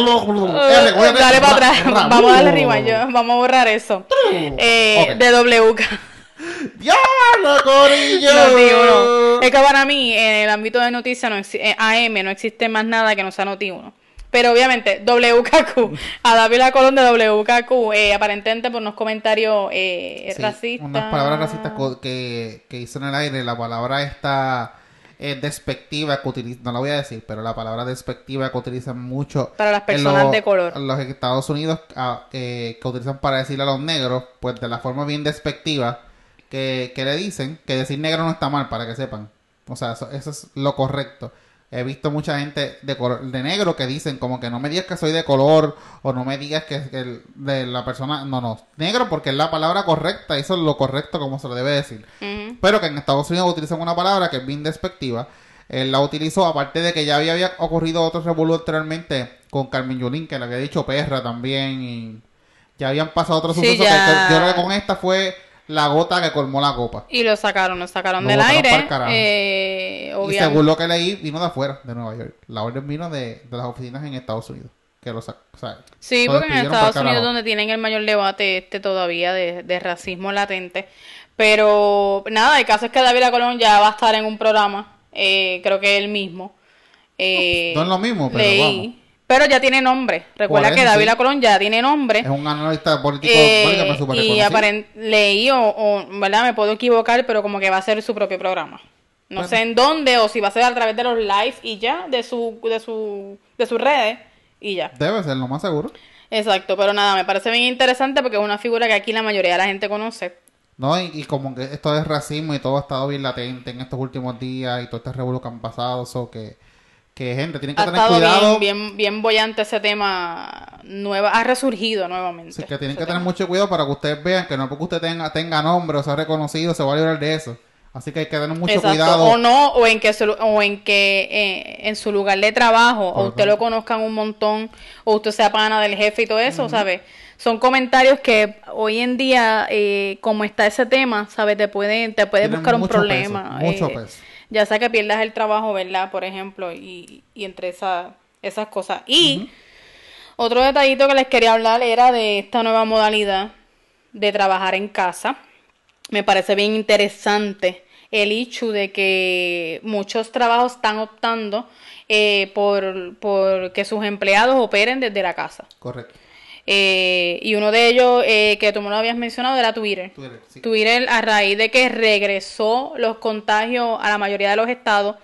Dale para Ra, atrás. Vamos a darle rima. yo- Vamos a borrar eso. Eh. De WK. ¡Diablo, Corillo! Noti1. Es que para mí, en el ámbito de noticias, no eh, AM, no existe más nada que no sea Noti1. Pero obviamente, WKQ, a David Colón de WKQ, eh, aparentemente por unos comentarios eh, Sí, racistas. Unas palabras racistas que, que hizo en el aire. La palabra esta eh, despectiva que utiliza, no la voy a decir, pero la palabra despectiva que utilizan mucho Para las personas los- de color. en los Estados Unidos ah, eh, que utilizan para decirle a los negros, pues de la forma bien despectiva que, que le dicen que decir negro no está mal, para que sepan. O sea, eso, eso es lo correcto. He visto mucha gente de, color- de negro que dicen como que no me digas que soy de color o no me digas que, que el- de la persona... No, no, negro porque es la palabra correcta, eso es lo correcto como se lo debe decir. Pero que en Estados Unidos utilizan una palabra que es bien despectiva. Él la utilizó, aparte de que ya había, había ocurrido otro revuelo anteriormente con Carmen Yulín, que le había dicho perra también. Y ya habían pasado otros Sí, sucesos. ya. Que, yo creo que con esta fue la gota que colmó la copa. Y lo sacaron, lo sacaron Lo del aire. Eh, Y según lo que leí, vino de afuera, de Nueva York. La orden vino de, de las oficinas en Estados Unidos. Que lo sac- o sea, Sí, lo porque en Estados Unidos donde tienen el mayor debate este todavía de, de racismo latente. Pero nada, el caso es que David Colón ya va a estar en un programa, eh, creo que él mismo. Eh, No es lo mismo, pero leí. vamos. Pero ya tiene nombre. Recuerda que David sí. Colón ya tiene nombre. Es un analista político, Eh, súper y leí o, o, ¿verdad? Me puedo equivocar, pero como que va a ser su propio programa. No Bueno. sé en dónde o si va a ser a través de los live y ya, de su, de su, de sus redes y ya. Debe ser lo más seguro. Exacto, pero nada, me parece bien interesante porque es una figura que aquí la mayoría de la gente conoce. No, y, y como que esto es racismo y todo ha estado bien latente en estos últimos días y todo este revuelo que han pasado, so que, que gente, tienen que Ha tener estado cuidado, bien, bien, bien bollante ese tema, nueva, ha resurgido nuevamente. sí, que tienen que tener mucho cuidado para que ustedes vean que no porque usted tenga, tenga nombre o sea reconocido, se va a librar de eso. Así que hay que tener mucho Exacto, cuidado. o no, o en que su, o en que eh, en su lugar de trabajo, o usted lo conozcan un montón, o usted sea pana del jefe y todo eso, ¿sabes? Son comentarios que hoy en día, eh, como está ese tema, ¿sabes? Te pueden, te puede Tienen buscar un problema. peso, mucho eh, peso. Ya sea que pierdas el trabajo, ¿verdad? Por ejemplo, y, y entre esa, esas cosas. Y otro detallito que les quería hablar era de esta nueva modalidad de trabajar en casa. Me parece bien interesante el hecho de que muchos trabajos están optando eh, por, por que sus empleados operen desde la casa. Correcto. Eh, y uno de ellos eh, que tú me lo habías mencionado era Twitter. Twitter, sí. Twitter, a raíz de que regresó los contagios a la mayoría de los estados,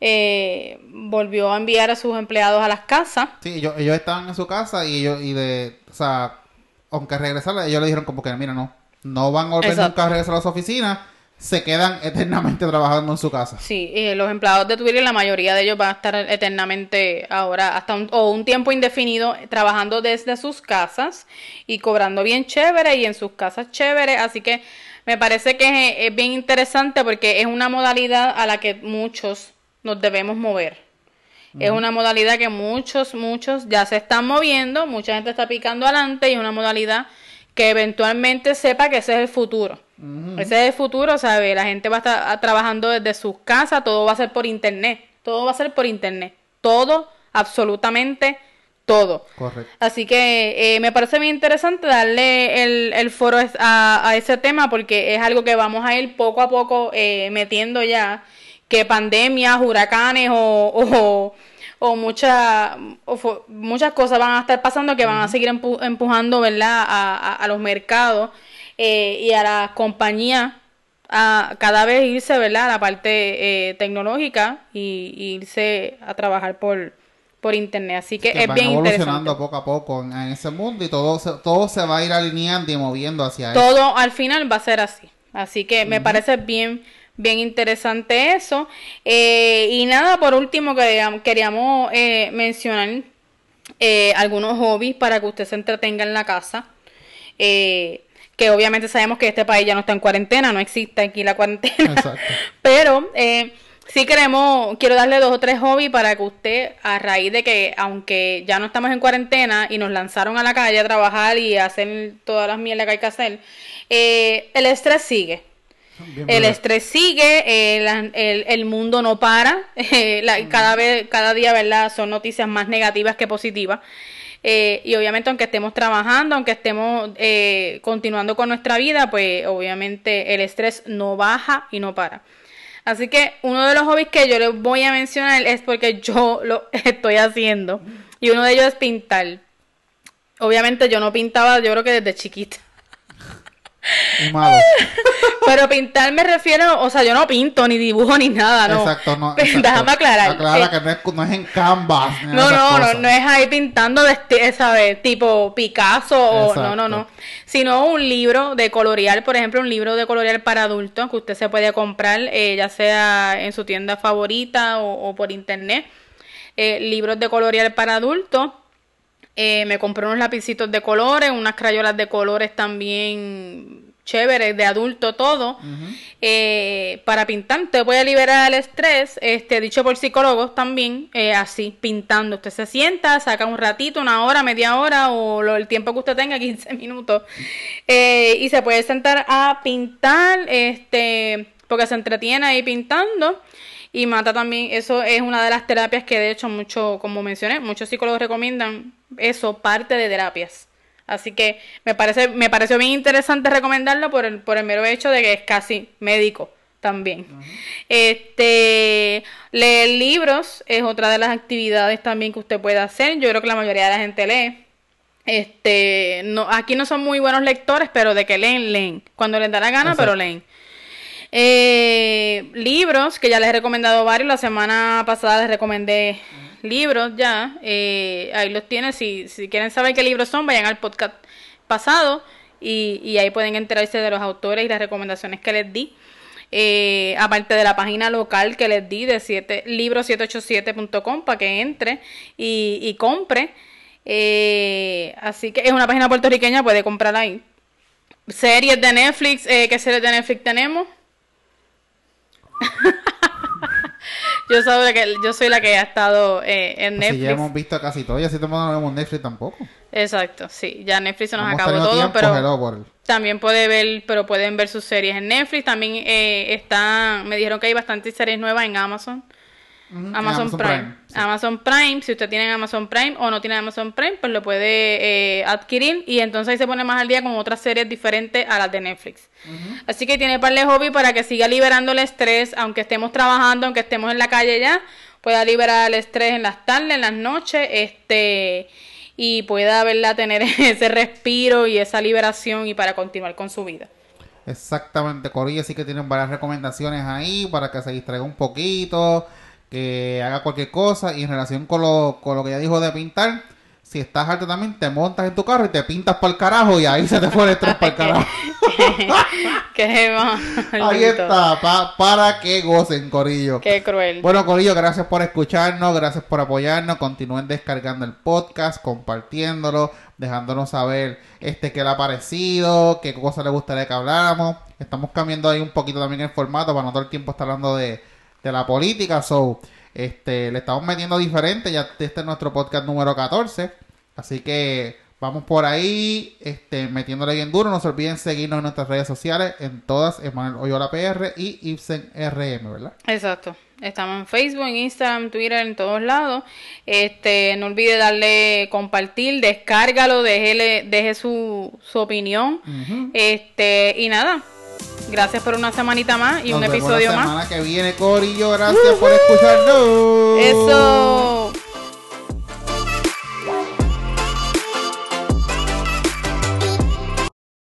eh, volvió a enviar a sus empleados a las casas. Sí, ellos, ellos estaban en su casa y ellos, y de, o sea, aunque regresaran, ellos le dijeron como que, mira, no, no van a volver Exacto. nunca a regresar a las oficinas, se quedan eternamente trabajando en su casa. Sí, eh, los empleados de Twitter, la mayoría de ellos van a estar eternamente ahora, hasta un, o un tiempo indefinido, trabajando desde sus casas y cobrando bien chévere y en sus casas chévere. Así que me parece que es, es bien interesante porque es una modalidad a la que muchos nos debemos mover. Es una modalidad que muchos, muchos ya se están moviendo, mucha gente está picando adelante y es una modalidad que eventualmente sepa que ese es el futuro. Ese es el futuro, ¿sabes? La gente va a estar ah, trabajando desde sus casas, todo va a ser por internet, todo va a ser por internet, todo, absolutamente todo. Correcto. Así que eh, me parece bien interesante darle el, el foro a, a ese tema porque es algo que vamos a ir poco a poco eh, metiendo ya, que pandemias, huracanes o, o, o mucha- o fu- muchas cosas van a estar pasando que van a seguir empu- empujando, ¿verdad?, a, a- a los mercados eh, y a las compañías a cada vez irse, ¿verdad?, a la parte eh, tecnológica y, y irse a trabajar por, por internet. Así que, Que es van bien evolucionando interesante. poco a poco en, en ese mundo y todo se, todo se va a ir alineando y moviendo hacia eso. Todo al final va a ser así. Así que me parece bien, bien interesante eso. Eh, y nada, por último, queríamos, queríamos eh, mencionar eh, algunos hobbies para que usted se entretenga en la casa. Que obviamente sabemos que este país ya no está en cuarentena, no existe aquí la cuarentena. Exacto. Pero eh, sí queremos, quiero darle dos o tres hobbies para que usted, a raíz de que, aunque ya no estamos en cuarentena y nos lanzaron a la calle a trabajar y a hacer todas las mierdas que hay que hacer, eh, el estrés sigue. Bien El estrés sigue, eh, el, el mundo no para, eh, la- cada vez, cada día, ¿verdad? Son noticias más negativas que positivas. Eh, y obviamente aunque estemos trabajando, aunque estemos eh, continuando con nuestra vida, pues obviamente el estrés no baja y no para. Así que uno de los hobbies que yo les voy a mencionar es porque yo lo estoy haciendo. Y uno de ellos es pintar. Obviamente yo no pintaba, yo creo que desde chiquita. Malo. Pero pintar me refiero, o sea, yo no pinto, ni dibujo, ni nada, ¿no? Exacto, no. Exacto. Déjame aclarar. Aclara Eh, que no es, no es en Canvas. no, no, no, no es ahí pintando, de ¿sabes? Tipo Picasso o no, no, no. Sino un libro de colorear, por ejemplo, un libro de colorear para adultos que usted se puede comprar, eh, ya sea en su tienda favorita o, o por internet. Eh, libros de colorear para adultos. Eh, me compré unos lapicitos de colores, unas crayolas de colores también chéveres, de adulto todo, eh, para pintar. Usted puede liberar el estrés, este, dicho por psicólogos también, eh, así, pintando. Usted se sienta, saca un ratito, una hora, media hora o lo- el tiempo que usted tenga, 15 minutos, eh, y se puede sentar a pintar, este, porque se entretiene ahí pintando. Y mata también, eso es una de las terapias que de hecho mucho, como mencioné, muchos psicólogos recomiendan eso, parte de terapias. Así que me parece, me pareció bien interesante recomendarlo por el, por el mero hecho de que es casi médico también. Este, leer libros es otra de las actividades también que usted puede hacer. Yo creo que la mayoría de la gente lee. Este, no, aquí no son muy buenos lectores, pero de que leen, leen. Cuando les da la gana, pero leen. Eh, libros, que ya les he recomendado varios. La semana pasada les recomendé libros ya. Eh, ahí los tienen. Si, si quieren saber qué libros son, vayan al podcast pasado y, y ahí pueden enterarse de los autores y las recomendaciones que les di. Eh, aparte de la página local que les di de siete, libro787.com para que entre y, y compre. Eh, así que es una página puertorriqueña, puede comprar ahí. Series de Netflix, eh, ¿qué series de Netflix tenemos? yo, la que, yo soy la que ha estado eh, en Netflix. ya hemos visto casi todo, y así no vemos Netflix tampoco. Exacto, sí, ya Netflix se nos Hemos acabó todo, pero también puede ver, pero pueden ver sus series en Netflix. También eh, están, me dijeron que hay bastantes series nuevas en Amazon. Amazon, Prime. sí. Amazon Prime, si usted tiene Amazon Prime o no tiene Amazon Prime, pues lo puede eh, adquirir y entonces ahí se pone más al día con otras series diferentes a las de Netflix. Así que tiene par de hobby para que siga liberando el estrés, aunque estemos trabajando, aunque estemos en la calle ya, pueda liberar el estrés en las tardes, en las noches, este y pueda verla tener ese respiro y esa liberación y para continuar con su vida. Exactamente, Corilla sí que tienen varias recomendaciones ahí para que se distraiga un poquito, que haga cualquier cosa. Y en relación con lo, con lo que ya dijo de pintar, si estás harto también, te montas en tu carro y te pintas para el carajo y ahí se te fue el estrés para el carajo. Qué Ahí está, pa- para que gocen, Corillo. Qué cruel. Bueno, Corillo, gracias por escucharnos, gracias por apoyarnos. Continúen descargando el podcast, compartiéndolo, dejándonos saber este qué le ha parecido, qué cosas le gustaría que habláramos. Estamos cambiando ahí un poquito también el formato para no todo el tiempo estar hablando de, de la política. So, este, le estamos metiendo diferente. Ya este es nuestro podcast número 14. Así que vamos por ahí, este, metiéndole bien duro. No se olviden seguirnos en nuestras redes sociales, en todas, Emanuel Oyola PR y Ibsen RM, ¿verdad? Exacto. Estamos en Facebook, en Instagram, Twitter, en todos lados. Este, no olvide darle compartir, descárgalo, déjele, deje su, su opinión. Este, y nada. Gracias por una semanita más y Nos un vemos episodio la más. semana que viene, Corillo. Gracias por escucharnos. Eso.